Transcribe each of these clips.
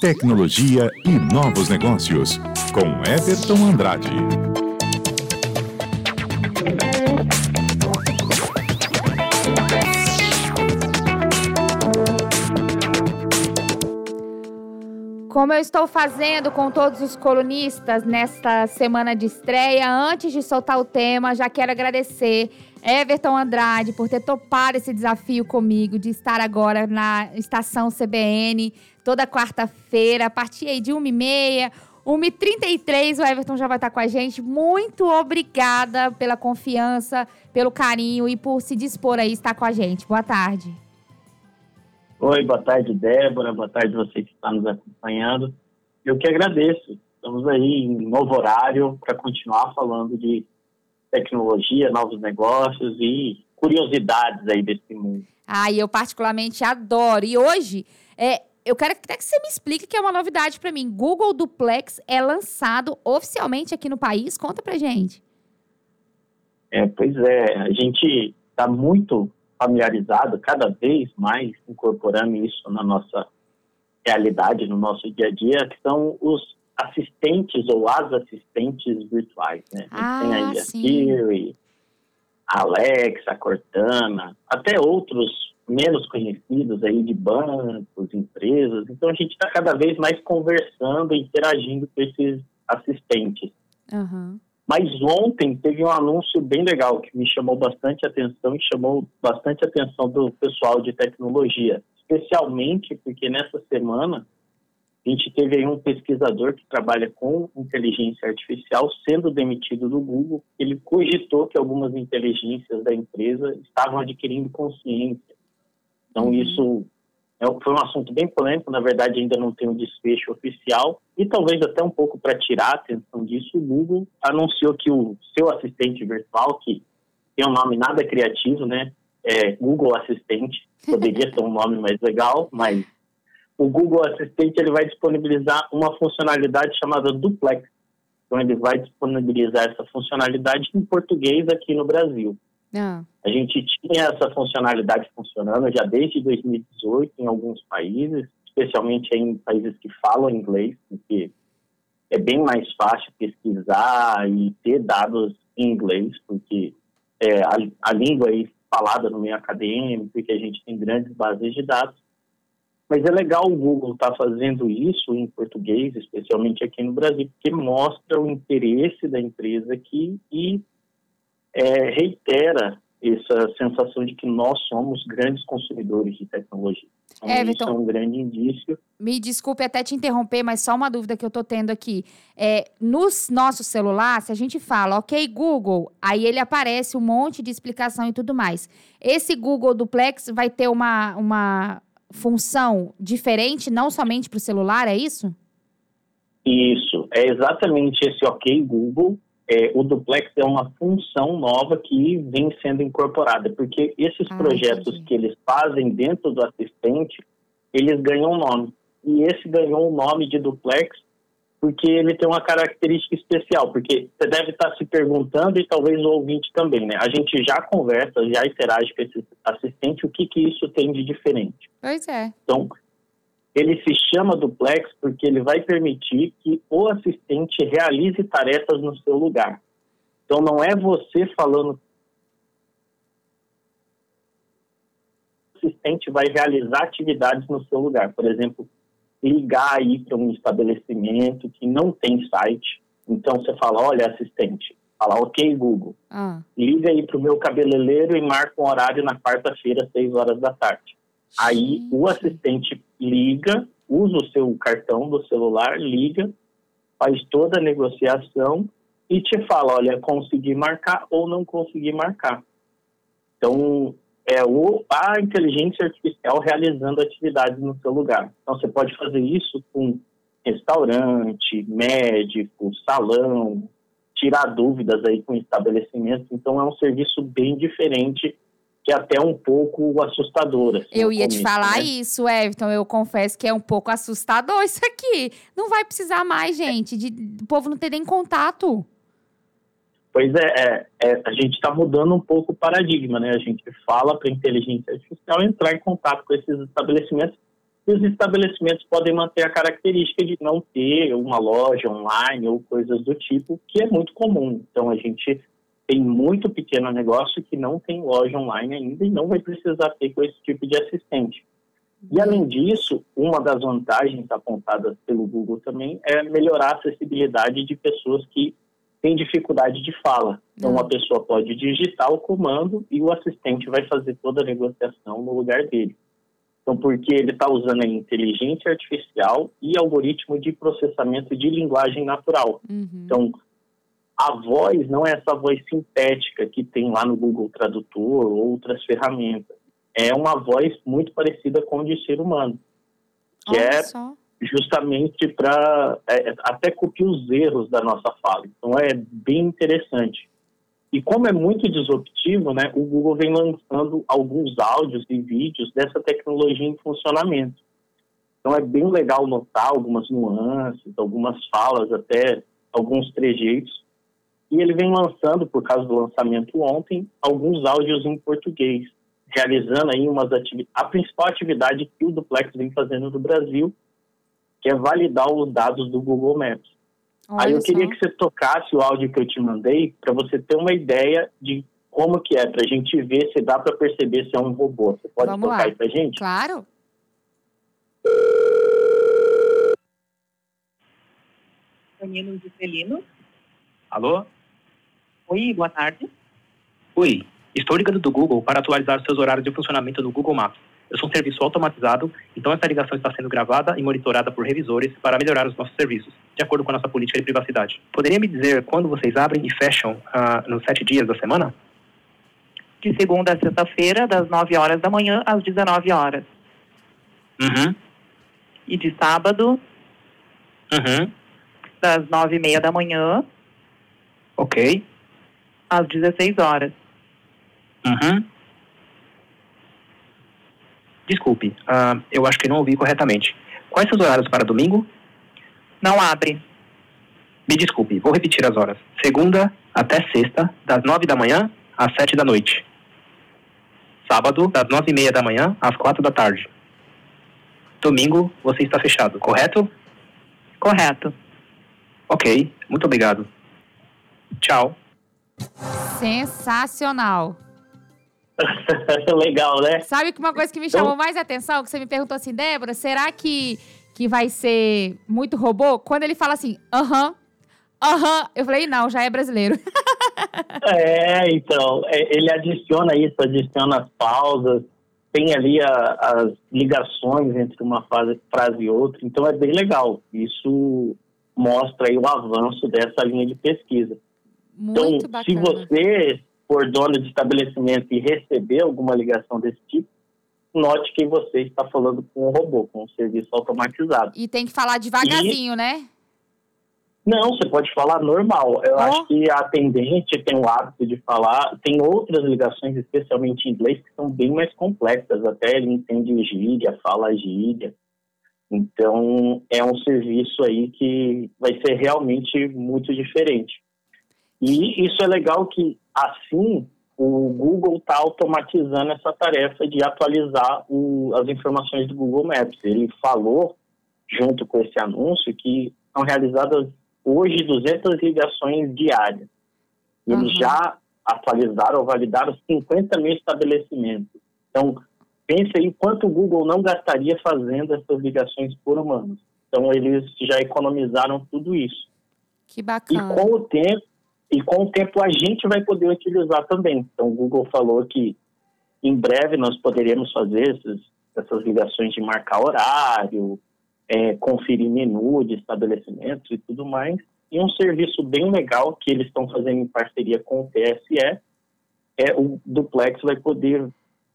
Tecnologia e novos negócios, com Everton Andrade. Como eu estou fazendo com todos os colunistas nesta semana de estreia, antes de soltar o tema, já quero agradecer Everton Andrade por ter topado esse desafio comigo de estar agora na estação CBN toda quarta-feira, a partir aí de 1h30, 1h33, o Everton já vai estar com a gente. Muito obrigada pela confiança, pelo carinho e por se dispor aí estar com a gente. Boa tarde. Oi, boa tarde, Débora. Boa tarde você que está nos acompanhando. Eu que agradeço. Estamos aí em novo horário para continuar falando de tecnologia, novos negócios e curiosidades aí desse mundo. Ah, eu particularmente adoro. E hoje, é, eu quero até que você me explique que é uma novidade para mim. Google Duplex é lançado oficialmente aqui no país. Conta pra gente. É, pois é, a gente está muito familiarizado, cada vez mais incorporando isso na nossa realidade, no nosso dia a dia, que são os assistentes ou as assistentes virtuais, né? Ah, tem aí a sim. Siri, a Alexa, a Cortana, até outros menos conhecidos aí de bancos, empresas. Então a gente está cada vez mais conversando, interagindo com esses assistentes. Uhum. Mas ontem teve um anúncio bem legal que me chamou bastante atenção e chamou bastante atenção do pessoal de tecnologia, especialmente porque nessa semana a gente teve aí um pesquisador que trabalha com inteligência artificial sendo demitido do Google. Ele cogitou que algumas inteligências da empresa estavam adquirindo consciência. Então isso é, foi um assunto bem polêmico, na verdade ainda não tem um desfecho oficial e talvez até um pouco para tirar a atenção disso, o Google anunciou que o seu assistente virtual, que tem um nome nada criativo, né, é Google Assistente, poderia ter um nome mais legal, mas o Google Assistente ele vai disponibilizar uma funcionalidade chamada Duplex. Então ele vai disponibilizar essa funcionalidade em português aqui no Brasil. Ah. A gente tinha essa funcionalidade funcionando já desde 2018 em alguns países, especialmente em países que falam inglês, porque é bem mais fácil pesquisar e ter dados em inglês, porque é a, a língua aí falada no meio acadêmico e que a gente tem grandes bases de dados. Mas é legal o Google estar fazendo isso em português, especialmente aqui no Brasil, porque mostra o interesse da empresa aqui e é, reitera essa sensação de que nós somos grandes consumidores de tecnologia. Então, Everton. isso é um grande indício. Me desculpe até te interromper, mas só uma dúvida que eu tô tendo aqui. É, no nosso celular, se a gente fala, ok, Google, aí ele aparece um monte de explicação e tudo mais. Esse Google Duplex vai ter uma, uma função diferente, não somente para o celular, é isso? Isso, é exatamente esse OK Google. É, o Duplex é uma função nova que vem sendo incorporada, porque esses Ah, projetos entendi. que eles fazem dentro do assistente, eles ganham um nome. E esse ganhou o nome de Duplex porque ele tem uma característica especial, porque você deve estar se perguntando e talvez o ouvinte também, né? A gente já conversa, já interage com esse assistente, o que que isso tem de diferente? Pois é. Então, ele se chama duplex porque ele vai permitir que o assistente realize tarefas no seu lugar. Então, não é você falando. O assistente vai realizar atividades no seu lugar. Por exemplo, ligar aí para um estabelecimento que não tem site. Então, você fala: olha, assistente, fala, ok, Google Ah, liga aí para o meu cabeleireiro e marca um horário na quarta-feira, às 6 horas da tarde. Aí o assistente liga, usa o seu cartão do celular, liga, faz toda a negociação e te fala, olha, consegui marcar ou não consegui marcar. Então, é o, a inteligência artificial realizando atividades no seu lugar. Então, você pode fazer isso com restaurante, médico, salão, tirar dúvidas aí com estabelecimento. Então, é um serviço bem diferente que é até um pouco assustador. assim, eu ia te começo, falar né? isso, Everton. Eu confesso que é um pouco assustador isso aqui. Não vai precisar mais, gente, de o povo não ter nem contato. Pois é, é, é, a gente está mudando um pouco o paradigma, né? A gente fala para a inteligência artificial entrar em contato com esses estabelecimentos E os estabelecimentos podem manter a característica de não ter uma loja online ou coisas do tipo, que é muito comum. Então, a gente tem muito pequeno negócio que não tem loja online ainda e não vai precisar ter com esse tipo de assistente. E, além disso, uma das vantagens apontadas pelo Google também é melhorar a acessibilidade de pessoas que têm dificuldade de fala. Então, uma pessoa pode digitar o comando e o assistente vai fazer toda a negociação no lugar dele. Então, porque ele está usando a inteligência artificial e algoritmo de processamento de linguagem natural. Uhum. Então, a voz não é essa voz sintética que tem lá no Google Tradutor ou outras ferramentas. É uma voz muito parecida com a de ser humano, que Olha é só. justamente para é, até copia os erros da nossa fala. Então é bem interessante. E como é muito disruptivo, né, o Google vem lançando alguns áudios e vídeos dessa tecnologia em funcionamento. Então é bem legal notar algumas nuances, algumas falas, até alguns trejeitos. E ele vem lançando, por causa do lançamento ontem, alguns áudios em português, realizando aí umas. A principal atividade que o Duplex vem fazendo no Brasil, que é validar os dados do Google Maps. Aí Olha eu queria só. que você tocasse o áudio que eu te mandei para você ter uma ideia de como que é, para a gente ver se dá para perceber se é um robô. Você pode Vamos tocar lá. aí para gente? Claro. Danilo Juscelino. Alô? Oi, boa tarde. Oi, estou ligando do Google para atualizar seus horários de funcionamento do Google Maps. Eu sou um serviço automatizado, então essa ligação está sendo gravada e monitorada por revisores para melhorar os nossos serviços, de acordo com a nossa política de privacidade. Poderia me dizer quando vocês abrem e fecham ah, nos sete dias da semana? De segunda a sexta-feira, das 9 horas da manhã às 19 horas. Uhum, E de sábado, uhum, das 9 e meia da manhã ok, às 16 horas. uhum. Desculpe, ah, eu acho que não ouvi corretamente. Quais são os horários para domingo? Não abre. Me desculpe, vou repetir as horas. Segunda até sexta, das nove da manhã às sete da noite. Sábado, das nove e meia da manhã às quatro da tarde. Domingo, você está fechado, correto? Correto. Ok, muito obrigado. Tchau. Sensacional. Legal, né? Sabe que uma coisa que me chamou mais atenção, que você me perguntou assim, Débora, será que, que vai ser muito robô? Quando ele fala assim, aham, aham, eu falei, não, já é brasileiro. É, então, é, ele adiciona isso, adiciona as pausas, tem ali a- as ligações entre uma fase, frase e outra, então é bem legal. Isso mostra aí o avanço dessa linha de pesquisa. Muito então, se bacana. você for dono de estabelecimento e receber alguma ligação desse tipo, note que você está falando com um robô, com um serviço automatizado. E tem que falar devagarzinho, né? Não, você pode falar normal. Eu Ó. acho que a atendente tem o hábito de falar. Tem outras ligações, especialmente em inglês, que são bem mais complexas. Até ele entende gíria, fala gíria. Então, é um serviço aí que vai ser realmente muito diferente. E isso é legal que, assim, o Google está automatizando essa tarefa de atualizar o- as informações do Google Maps. Ele falou, junto com esse anúncio, que são realizadas hoje 200 ligações diárias. E Eles Aham. já atualizaram ou validaram 50 mil estabelecimentos. Então, pense aí quanto o Google não gastaria fazendo essas ligações por humanos. Então, eles já economizaram tudo isso. Que E bacana. com o tempo, e com o tempo a gente vai poder utilizar também. Então, o Google falou que em breve nós poderemos fazer essas, essas ligações de marcar horário, é, conferir menu de estabelecimentos e tudo mais. E um serviço bem legal que eles estão fazendo em parceria com o TSE é o Duplex vai poder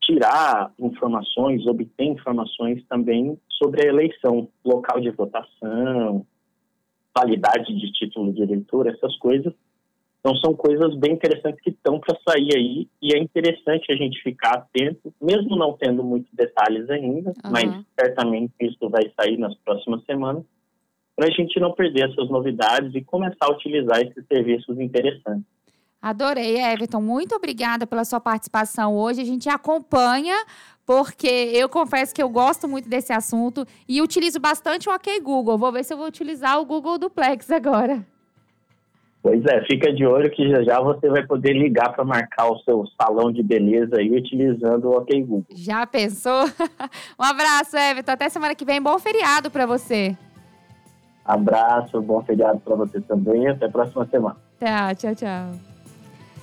tirar informações, obter informações também sobre a eleição, local de votação, validade de título de eleitor, essas coisas. Então são coisas bem interessantes que estão para sair aí e é interessante a gente ficar atento, mesmo não tendo muitos detalhes ainda, Aham. mas certamente isso vai sair nas próximas semanas, para a gente não perder essas novidades e começar a utilizar esses serviços interessantes. Adorei, Everton. Muito obrigada pela sua participação hoje. A gente acompanha, porque eu confesso que eu gosto muito desse assunto e utilizo bastante o OK Google. Vou ver se eu vou utilizar o Google Duplex agora. Pois é, fica de olho que já já você vai poder ligar para marcar o seu salão de beleza aí utilizando o OK Google. Já pensou? um abraço, Everton. Até semana que vem. Bom feriado para você. Abraço, bom feriado para você também. Até a próxima semana. Tá, tchau, tchau.